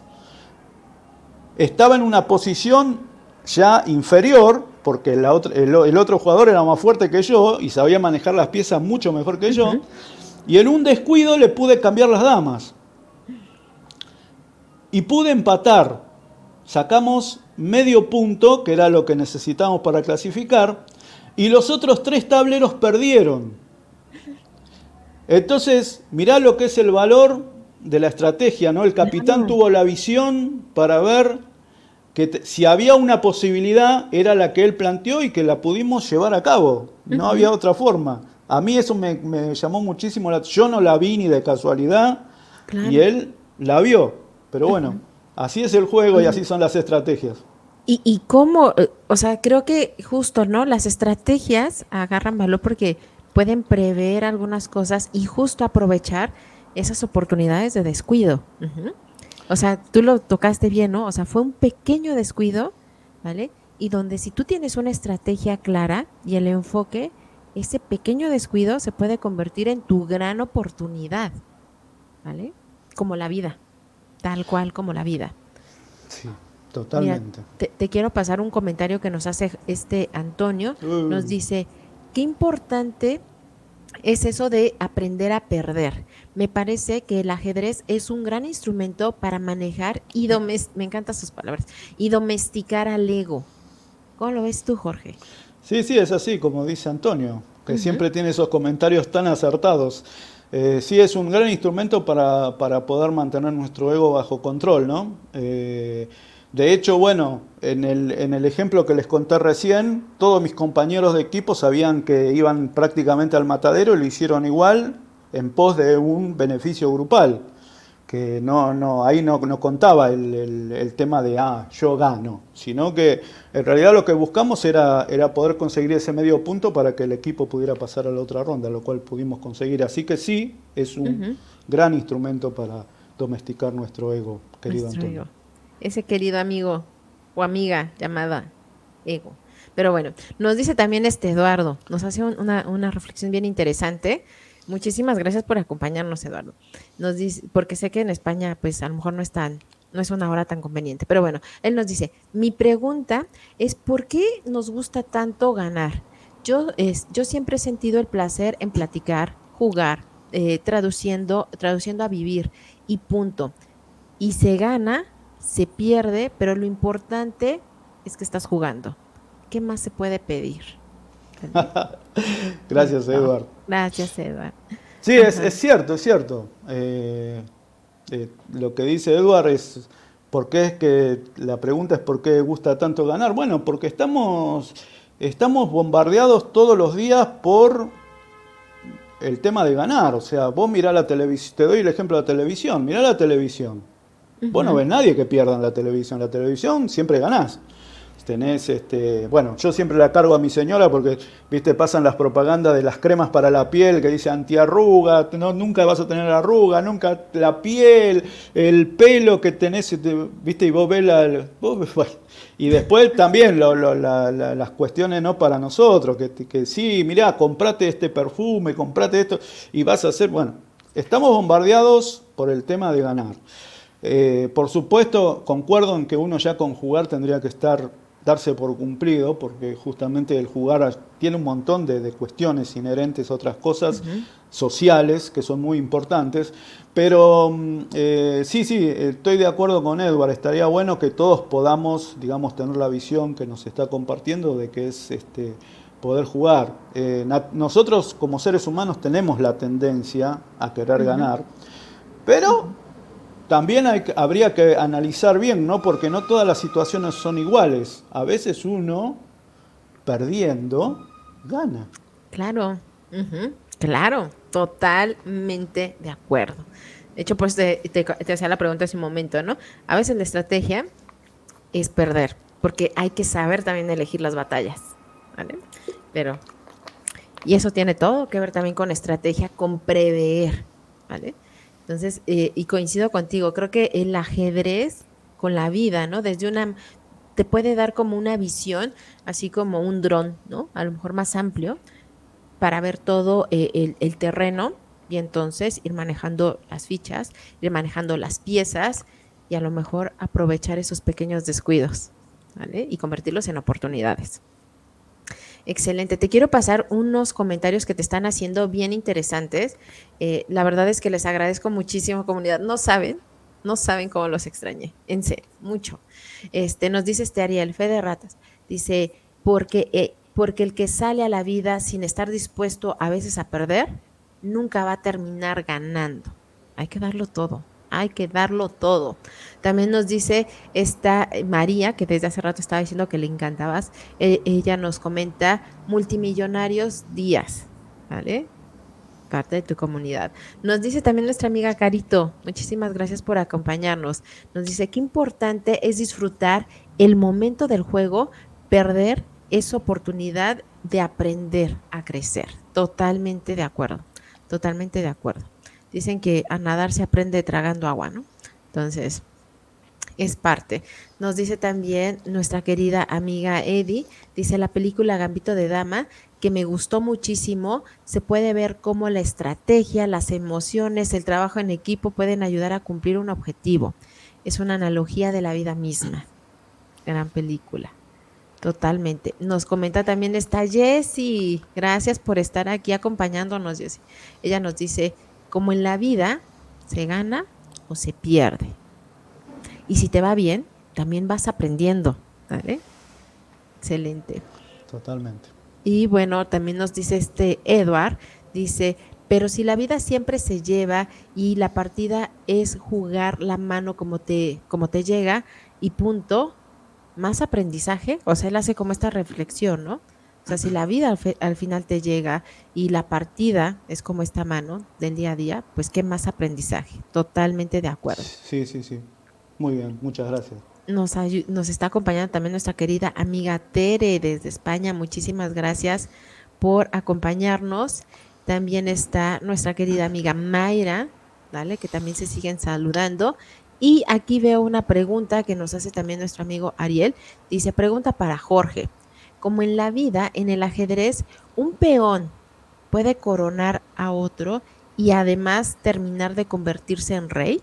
estaba en una posición ya inferior, porque el, otro jugador era más fuerte que yo y sabía manejar las piezas mucho mejor que yo, y en un descuido le pude cambiar las damas y pude empatar. Sacamos medio punto, que era lo que necesitábamos para clasificar, y los otros tres tableros perdieron. Entonces, mirá lo que es el valor de la estrategia, ¿no? El capitán tuvo la visión para ver que si había una posibilidad era la que él planteó y que la pudimos llevar a cabo. No había otra forma. A mí eso me, llamó muchísimo la Yo no la vi ni de casualidad y él la vio. Pero bueno, así es el juego y así son las estrategias. Y, y cómo, eh, o sea, creo que justo, ¿no? Las estrategias agarran valor porque pueden prever algunas cosas y justo aprovechar esas oportunidades de descuido. O sea, tú lo tocaste bien, ¿no? O sea, fue un pequeño descuido, ¿vale? Y donde si tú tienes una estrategia clara y el enfoque, ese pequeño descuido se puede convertir en tu gran oportunidad, ¿vale? Como la vida tal cual como la vida. Sí, totalmente. te, quiero pasar un comentario que nos hace este Antonio. Nos dice, qué importante es eso de aprender a perder. Me parece que el ajedrez es un gran instrumento para manejar y domesticar, me encantan sus palabras, y domesticar al ego. ¿Cómo lo ves tú, Jorge? Sí, sí, es así, como dice Antonio, que siempre tiene esos comentarios tan acertados. Eh, sí es un gran instrumento para, poder mantener nuestro ego bajo control, ¿no? Eh, de hecho, bueno, en el, en el, ejemplo que les conté recién, todos mis compañeros de equipo sabían que iban prácticamente al matadero y lo hicieron igual en pos de un beneficio grupal que no, no, ahí no, no contaba el, tema de, ah, yo gano, sino que en realidad lo que buscamos era, era poder conseguir ese medio punto para que el equipo pudiera pasar a la otra ronda, lo cual pudimos conseguir. Así que sí, es un gran instrumento para domesticar nuestro ego, querido Antonio. Ese querido amigo o amiga llamada ego. Pero bueno, nos dice también este Eduardo, nos hace una, una reflexión bien interesante Muchísimas gracias por acompañarnos, Eduardo. Nos dice, porque sé que en España, pues a lo mejor no es tan, no es una hora tan conveniente. Pero bueno, él nos dice: mi pregunta es ¿por qué nos gusta tanto ganar? Yo, es, yo siempre he sentido el placer en platicar, jugar, eh, traduciendo, traduciendo a vivir y punto. Y se gana, se pierde, pero lo importante es que estás jugando. ¿Qué más se puede pedir? Gracias, Eduardo. Gracias, Eduardo. Sí, es, cierto, es cierto. Eh, eh, lo que dice Eduardo es, ¿por qué es que la pregunta es por qué gusta tanto ganar? Bueno, porque estamos, estamos bombardeados todos los días por el tema de ganar. O sea, vos mirá la televisión, te doy el ejemplo de la televisión, mirá la televisión. Vos no ves nadie que pierda en la televisión. La televisión siempre ganás. tenés, este, bueno, yo siempre la cargo a mi señora porque, viste, pasan las propagandas de las cremas para la piel que dice antiarruga, no, nunca vas a tener arruga, nunca la piel, el pelo que tenés, viste, y vos ves la... y después también las cuestiones no para nosotros, que, que sí, mirá, comprate este perfume, comprate esto, y vas a hacer, bueno, estamos bombardeados por el tema de ganar. Eh, por supuesto, concuerdo en que uno ya con jugar tendría que estar darse por cumplido, porque justamente el jugar tiene un montón de, cuestiones inherentes a otras cosas sociales que son muy importantes. Pero mm, eh, sí, sí, estoy de acuerdo con Edward. Estaría bueno que todos podamos, digamos, tener la visión que nos está compartiendo de que es este, poder jugar. Eh, nosotros como seres humanos tenemos la tendencia a querer ganar, pero también habría que analizar bien, ¿no? Porque no todas las situaciones son iguales. A veces uno, perdiendo, gana. Claro, claro, totalmente de acuerdo. De hecho, pues te, te, hacía la pregunta hace un momento, ¿no? A veces la estrategia es perder, porque hay que saber también elegir las batallas, ¿vale? Pero, y eso tiene todo que ver también con estrategia, con prever, ¿vale? Entonces, eh, y coincido contigo, creo que el ajedrez con la vida, ¿no? Desde una, te puede dar como una visión, así como un dron, ¿no? A lo mejor más amplio, para ver todo eh, el, terreno y entonces ir manejando las fichas, ir manejando las piezas y a lo mejor aprovechar esos pequeños descuidos, ¿vale? Y convertirlos en oportunidades. Excelente. Te quiero pasar unos comentarios que te están haciendo bien interesantes. Eh, la verdad es que les agradezco muchísimo, comunidad. No saben, no saben cómo los extrañé. En serio, mucho. Este, nos dice este Ariel, fe de ratas. Dice, porque, eh, porque el que sale a la vida sin estar dispuesto a veces a perder, nunca va a terminar ganando. Hay que darlo todo hay que darlo todo. También nos dice esta María, que desde hace rato estaba diciendo que le encantabas, e, ella nos comenta multimillonarios días, ¿vale? Parte de tu comunidad. Nos dice también nuestra amiga Carito, muchísimas gracias por acompañarnos. Nos dice qué importante es disfrutar el momento del juego, perder esa oportunidad de aprender a crecer. Totalmente de acuerdo, totalmente de acuerdo. Dicen que a nadar se aprende tragando agua, ¿no? Entonces, es parte. Nos dice también nuestra querida amiga Eddie, dice la película Gambito de Dama, que me gustó muchísimo, se puede ver cómo la estrategia, las emociones, el trabajo en equipo pueden ayudar a cumplir un objetivo. Es una analogía de la vida misma. Gran película. Totalmente. Nos comenta también esta Jessie. Gracias por estar aquí acompañándonos, Jessie. Ella nos dice, como en la vida, se gana o se pierde. Y si te va bien, también vas aprendiendo. ¿vale? Excelente. Totalmente. Y bueno, también nos dice este Edward, dice, pero si la vida siempre se lleva y la partida es jugar la mano como te, como te llega y punto, más aprendizaje, o sea, él hace como esta reflexión, ¿no? O sea, si la vida al, final te llega y la partida es como esta mano del día a día, pues qué más aprendizaje. Totalmente de acuerdo. Sí, sí, sí. Muy bien, muchas gracias. Nos, nos está acompañando también nuestra querida amiga Tere desde España. Muchísimas gracias por acompañarnos. También está nuestra querida amiga Mayra, ¿vale? Que también se siguen saludando. Y aquí veo una pregunta que nos hace también nuestro amigo Ariel. Dice, pregunta para Jorge como en la vida, en el ajedrez, un peón puede coronar a otro y además terminar de convertirse en rey?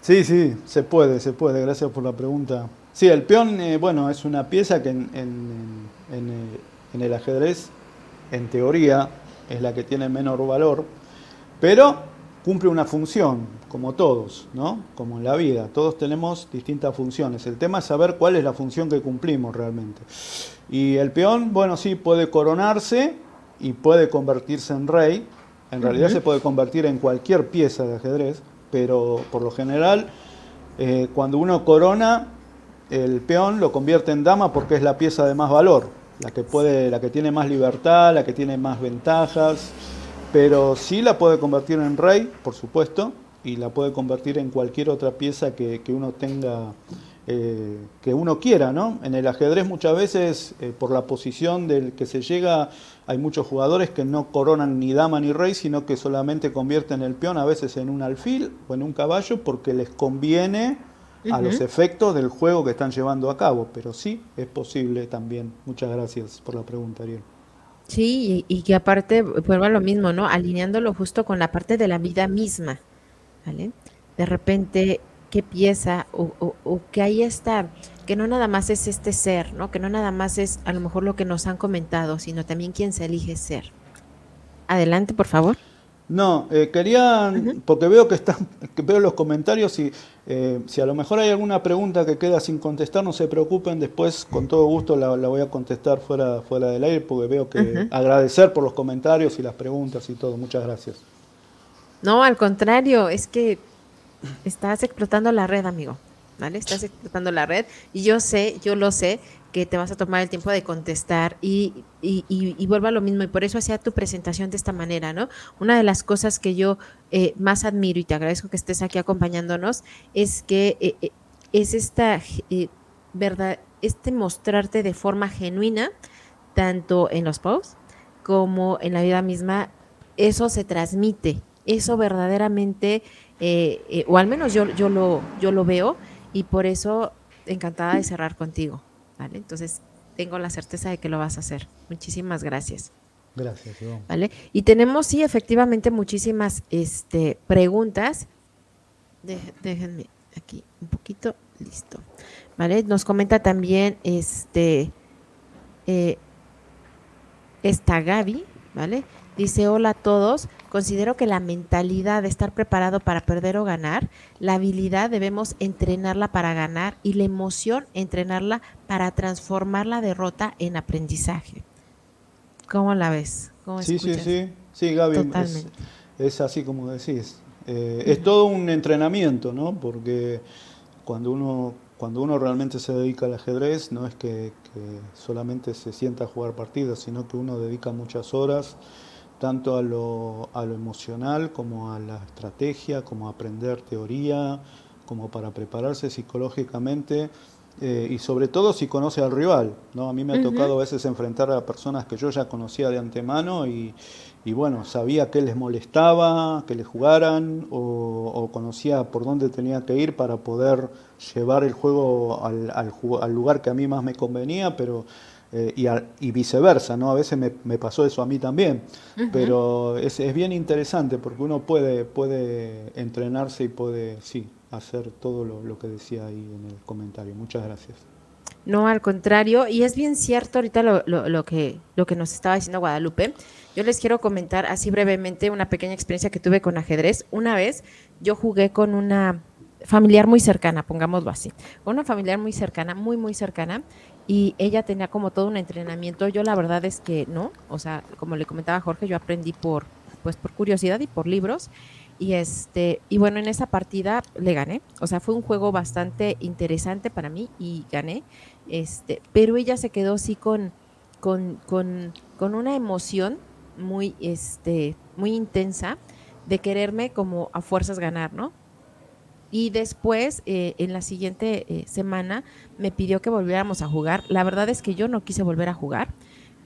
Sí, sí, se puede, se puede. Gracias por la pregunta. Sí, el peón, eh, bueno, es una pieza que en, en, el ajedrez, en teoría, es la que tiene menor valor, pero cumple una función, como todos, ¿no? Como en la vida, todos tenemos distintas funciones. El tema es saber cuál es la función que cumplimos realmente. Y el peón, bueno, sí, puede coronarse y puede convertirse en rey. En realidad se puede convertir en cualquier pieza de ajedrez, pero por lo general, eh, cuando uno corona, el peón lo convierte en dama porque es la pieza de más valor, la que puede, la que tiene más libertad, la que tiene más ventajas pero sí la puede convertir en rey, por supuesto, y la puede convertir en cualquier otra pieza que, uno tenga eh, que uno quiera, ¿no? En el ajedrez muchas veces, eh, por la posición del que se llega, hay muchos jugadores que no coronan ni dama ni rey, sino que solamente convierten el peón a veces en un alfil o en un caballo porque les conviene a los efectos del juego que están llevando a cabo. Pero sí, es posible también. Muchas gracias por la pregunta, Ariel. Sí, y, que aparte vuelva lo mismo, ¿no? Alineándolo justo con la parte de la vida misma, ¿vale? De repente qué pieza o, o, que ahí está, que no nada más es este ser, ¿no? Que no nada más es a lo mejor lo que nos han comentado, sino también quién se elige ser. Adelante, por favor. No, eh, quería, porque veo que están, que veo los comentarios y eh, si a lo mejor hay alguna pregunta que queda sin contestar, no se preocupen, después con todo gusto la, voy a contestar fuera, fuera del aire, porque veo que agradecer por los comentarios y las preguntas y todo. Muchas gracias. No, al contrario, es que estás explotando la red, amigo. ¿Vale? Estás explotando la red y yo sé, yo lo sé, que te vas a tomar el tiempo de contestar y, y, vuelva a lo mismo. Y por eso hacía tu presentación de esta manera, ¿no? Una de las cosas que yo eh, más admiro y te agradezco que estés aquí acompañándonos es que eh, eh, es esta, verdad, este mostrarte de forma genuina, tanto en los posts como en la vida misma. Eso se transmite, eso verdaderamente eh, eh, o al menos yo, yo, lo, yo lo veo y por eso encantada de cerrar contigo, ¿vale? Entonces tengo la certeza de que lo vas a hacer. Muchísimas gracias. Gracias, ¿Vale? Y tenemos, sí, efectivamente, muchísimas este, preguntas. déjenme aquí un poquito, listo. ¿Vale? Nos comenta también este eh, esta Gaby, ¿vale? Dice, hola a todos, considero que la mentalidad de estar preparado para perder o ganar, la habilidad debemos entrenarla para ganar y la emoción entrenarla para transformar la derrota en aprendizaje. ¿Cómo la ves? sí, sí, sí, sí, Gaby, es, así como decís. Eh, es todo un entrenamiento, ¿no? Porque cuando uno, cuando uno realmente se dedica al ajedrez, no es que, que solamente se sienta a jugar partidas, sino que uno dedica muchas horas tanto a lo, a lo emocional como a la estrategia, como a aprender teoría, como para prepararse psicológicamente eh, y sobre todo si conoce al rival. ¿no? A mí me ha tocado a veces enfrentar a personas que yo ya conocía de antemano y, y bueno, sabía qué les molestaba, que les jugaran o, o, conocía por dónde tenía que ir para poder llevar el juego al, al, al lugar que a mí más me convenía, pero eh, y, y, viceversa, ¿no? A veces me, me, pasó eso a mí también, pero es, es, bien interesante porque uno puede, puede entrenarse y puede, sí, hacer todo lo, lo, que decía ahí en el comentario. Muchas gracias. No, al contrario, y es bien cierto ahorita lo, lo, lo, que, lo que nos estaba diciendo Guadalupe. Yo les quiero comentar así brevemente una pequeña experiencia que tuve con ajedrez. Una vez yo jugué con una familiar muy cercana, pongámoslo así, una familiar muy cercana, muy, muy cercana, y ella tenía como todo un entrenamiento. Yo la verdad es que no, o sea, como le comentaba Jorge, yo aprendí por, pues por curiosidad y por libros. Y este, y bueno, en esa partida le gané. O sea, fue un juego bastante interesante para mí y gané. Este, pero ella se quedó así con, con, con, con una emoción muy, este, muy intensa de quererme como a fuerzas ganar, ¿no? Y después, eh, en la siguiente eh, semana, me pidió que volviéramos a jugar. La verdad es que yo no quise volver a jugar,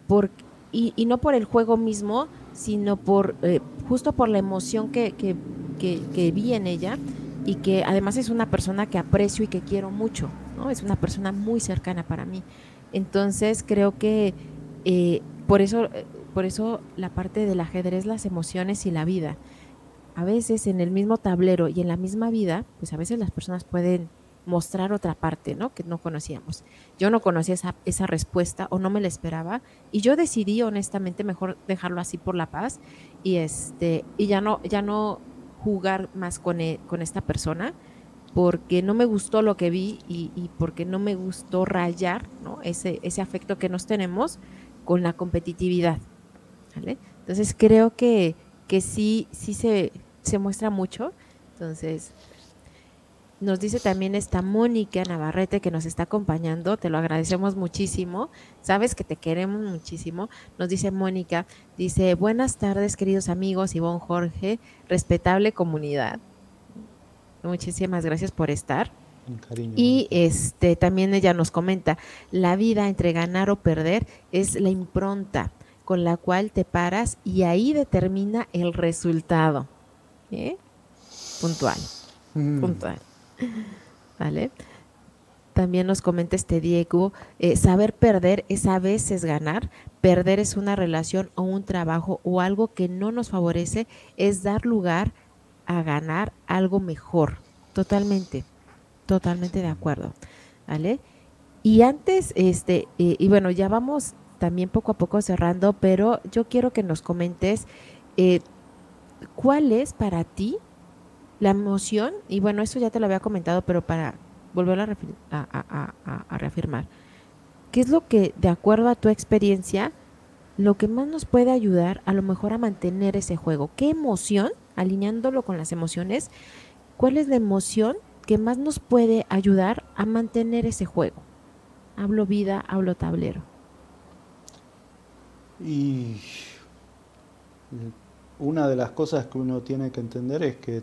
por, y, y no por el juego mismo, sino por eh, justo por la emoción que, que, que, vi en ella y que además es una persona que aprecio y que quiero mucho, ¿no? Es una persona muy cercana para mí. Entonces creo que por, eso, por eso la parte del ajedrez, las emociones y la vida a veces en el mismo tablero y en la misma vida, pues a veces las personas pueden mostrar otra parte, ¿no? Que no conocíamos. Yo no conocía esa, esa respuesta o no me la esperaba y yo decidí honestamente mejor dejarlo así por la paz y este y ya no ya no jugar más con, e, con esta persona porque no me gustó lo que vi y, y, porque no me gustó rayar ¿no? ese, ese afecto que nos tenemos con la competitividad. ¿vale? Entonces creo que, que sí, sí se, se muestra mucho. Entonces, nos dice también esta Mónica Navarrete que nos está acompañando, te lo agradecemos muchísimo, sabes que te queremos muchísimo. Nos dice Mónica, dice, buenas tardes queridos amigos, Ivonne Jorge, respetable comunidad. Muchísimas gracias por estar. y este también ella nos comenta, la vida entre ganar o perder es la impronta con la cual te paras y ahí determina el resultado. ¿Eh? Puntual. Mm. Puntual. ¿Vale? También nos comenta este Diego, eh, saber perder es a veces ganar, perder es una relación o un trabajo o algo que no nos favorece, es dar lugar a ganar algo mejor. Totalmente, totalmente de acuerdo. ¿Vale? Y antes, este, eh, y bueno, ya vamos también poco a poco cerrando, pero yo quiero que nos comentes eh, cuál es para ti la emoción, y bueno, eso ya te lo había comentado, pero para volver a, reafirmar, ¿qué es lo que, de acuerdo a tu experiencia, lo que más nos puede ayudar a lo mejor a mantener ese juego? ¿Qué emoción, alineándolo con las emociones, cuál es la emoción que más nos puede ayudar a mantener ese juego? Hablo vida, hablo tablero. Y una de las cosas que uno tiene que entender es que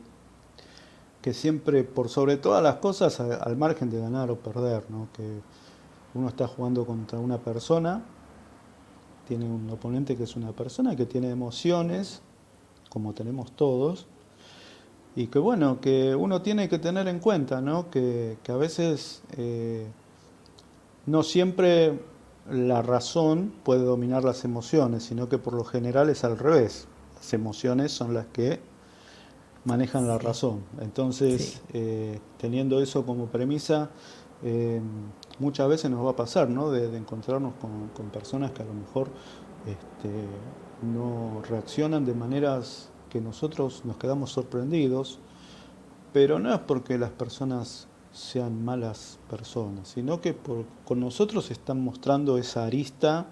que siempre, por sobre todas las cosas, al margen de ganar o perder, ¿no? que uno está jugando contra una persona, tiene un oponente que es una persona que tiene emociones, como tenemos todos, y que bueno, que uno tiene que tener en cuenta, ¿no? que, a veces eh, no siempre la razón puede dominar las emociones, sino que por lo general es al revés. Las emociones son las que manejan la razón. Entonces, eh, teniendo eso como premisa, eh, muchas veces nos va a pasar, ¿no? De, encontrarnos con, personas que a lo mejor este, no reaccionan de maneras que nosotros nos quedamos sorprendidos, pero no es porque las personas sean malas personas, sino que por, con nosotros están mostrando esa arista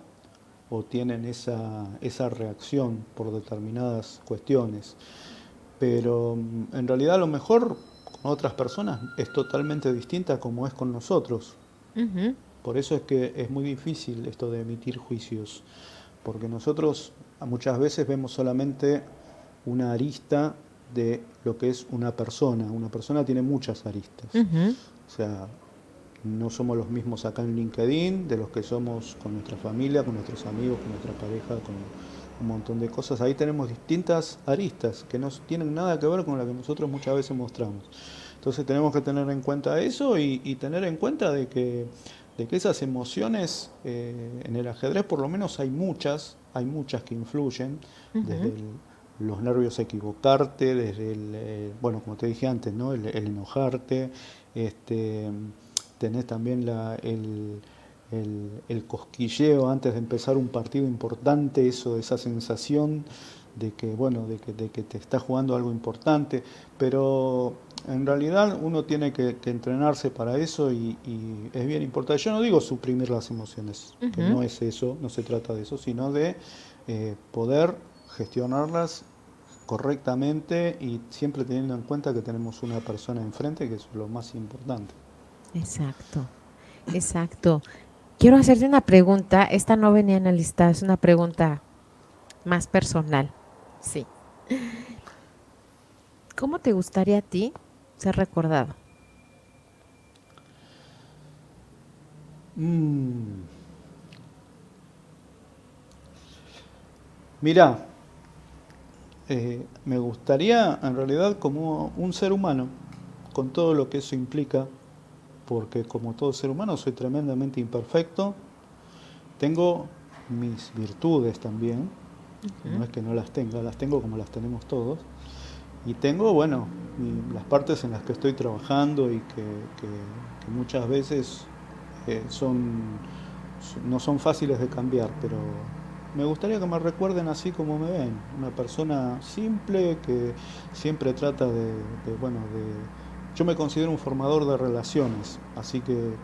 o tienen esa, esa reacción por determinadas cuestiones pero mm, en realidad a lo mejor con otras personas es totalmente distinta como es con nosotros. Por eso es que es muy difícil esto de emitir juicios, porque nosotros muchas veces vemos solamente una arista de lo que es una persona. Una persona tiene muchas aristas. O sea, no somos los mismos acá en LinkedIn de los que somos con nuestra familia, con nuestros amigos, con nuestra pareja, con un montón de cosas. Ahí tenemos distintas aristas que no tienen nada que ver con la que nosotros muchas veces mostramos. Entonces tenemos que tener en cuenta eso y, tener en cuenta de que, de que esas emociones eh, en el ajedrez por lo menos hay muchas, hay muchas que influyen, desde los nervios equivocarte, desde el, eh, bueno, como te dije antes, ¿no? el, enojarte, este, tenés también la, el el, cosquilleo antes de empezar un partido importante, eso, esa sensación de que, bueno, de que, de que te está jugando algo importante, pero en realidad uno tiene que, entrenarse para eso y, es bien importante. Yo no digo suprimir las emociones, que no es eso, no se trata de eso, sino de eh, poder gestionarlas correctamente y siempre teniendo en cuenta que tenemos una persona enfrente, que es lo más importante. Exacto, exacto. Quiero hacerte una pregunta. Esta no venía en la lista, es una pregunta más personal. Sí. ¿Cómo te gustaría a ti ser recordado? Mm. Mira, eh, me gustaría en realidad como un ser humano, con todo lo que eso implica, porque como todo ser humano soy tremendamente imperfecto, tengo mis virtudes también, no es que no las tenga, las tengo como las tenemos todos, y tengo, bueno, las partes en las que estoy trabajando y que, muchas veces eh, son, no son fáciles de cambiar, pero me gustaría que me recuerden así como me ven, una persona simple que siempre trata de bueno, de yo me considero un formador de relaciones, así que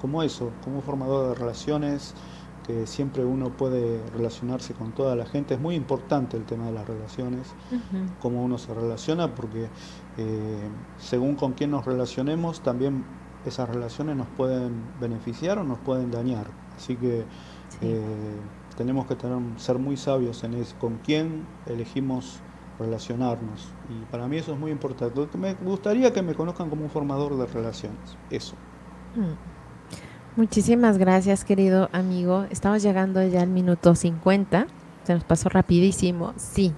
como eso, como un formador de relaciones, que siempre uno puede relacionarse con toda la gente. Es muy importante el tema de las relaciones, cómo uno se relaciona, porque eh, según con quién nos relacionemos, también esas relaciones nos pueden beneficiar o nos pueden dañar. Así que eh, tenemos que tener, ser muy sabios en eso, con quién elegimos relacionarnos. Y para mí eso es muy importante. Me gustaría que me conozcan como un formador de relaciones. Eso. Mm. Muchísimas gracias, querido amigo. Estamos llegando ya al minuto 50. Se nos pasó rapidísimo. Sí,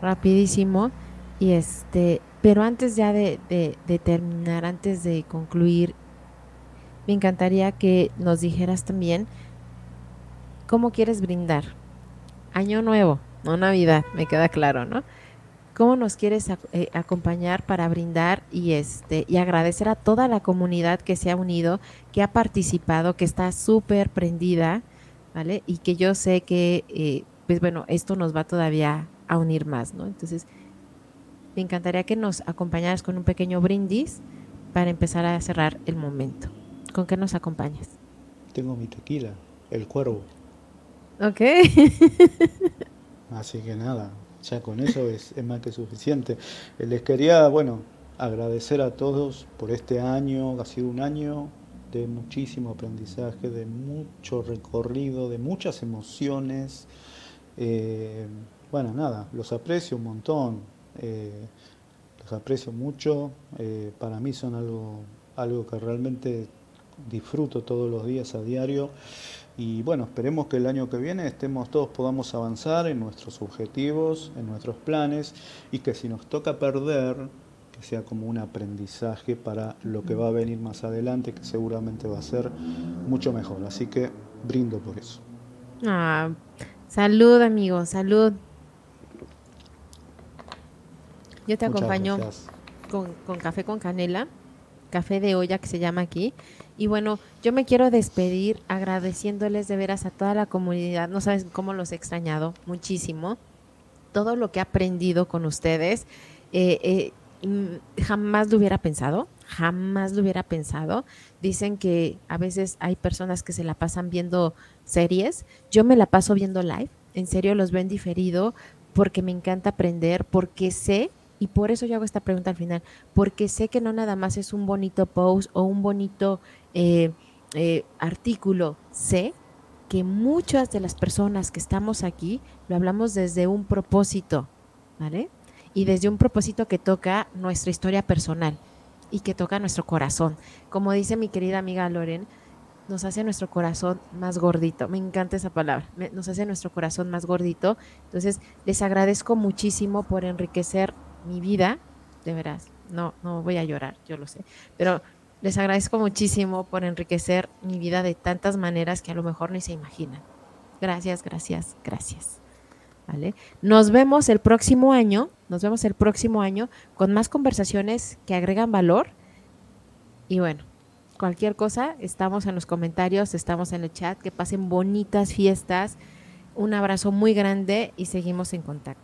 rapidísimo. Y este, pero antes ya de, de terminar, antes de concluir, me encantaría que nos dijeras también cómo quieres brindar. Año nuevo, no Navidad, me queda claro, ¿no? cómo nos quieres eh, acompañar para brindar y este y agradecer a toda la comunidad que se ha unido, que ha participado, que está súper prendida, ¿vale? Y que yo sé que, eh, pues bueno, esto nos va todavía a unir más, ¿no? Entonces, me encantaría que nos acompañaras con un pequeño brindis para empezar a cerrar el momento. ¿Con qué nos acompañas? Tengo mi tequila, el cuervo. Ok. Así que nada, ya con eso es, más que suficiente. Eh, les quería, bueno, agradecer a todos por este año, ha sido un año de muchísimo aprendizaje, de mucho recorrido, de muchas emociones. Eh, bueno, nada, los aprecio un montón, eh, los aprecio mucho, para mí son algo, algo que realmente disfruto todos los días a diario. Y bueno, esperemos que el año que viene estemos todos, podamos avanzar en nuestros objetivos, en nuestros planes y que si nos toca perder, que sea como un aprendizaje para lo que va a venir más adelante, que seguramente va a ser mucho mejor. Así que brindo por eso. Ah, salud, amigo, salud. Yo te acompaño con, con café con canela, café de olla que se llama aquí. Y bueno, yo me quiero despedir agradeciéndoles de veras a toda la comunidad. No sabes cómo los he extrañado muchísimo. Todo lo que he aprendido con ustedes, eh, eh, mm, jamás lo hubiera pensado, jamás lo hubiera pensado. Dicen que a veces hay personas que se la pasan viendo series. Yo me la paso viendo live. En serio, los ven diferido porque me encanta aprender, porque sé y por eso yo hago esta pregunta al final, porque sé que no nada más es un bonito post o un bonito eh, eh, artículo, sé que muchas de las personas que estamos aquí lo hablamos desde un propósito, ¿vale? Y desde un propósito que toca nuestra historia personal y que toca nuestro corazón. Como dice mi querida amiga Loren, nos hace nuestro corazón más gordito. Me encanta esa palabra. Nos hace nuestro corazón más gordito. Entonces, les agradezco muchísimo por enriquecer mi vida. De veras, no, no voy a llorar, yo lo sé. Pero les agradezco muchísimo por enriquecer mi vida de tantas maneras que a lo mejor ni se imaginan. Gracias, gracias, gracias. ¿Vale? Nos vemos el próximo año, nos vemos el próximo año con más conversaciones que agregan valor. Y bueno, cualquier cosa, estamos en los comentarios, estamos en el chat, que pasen bonitas fiestas. Un abrazo muy grande y seguimos en contacto.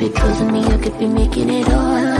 because of me, I could be making it all up.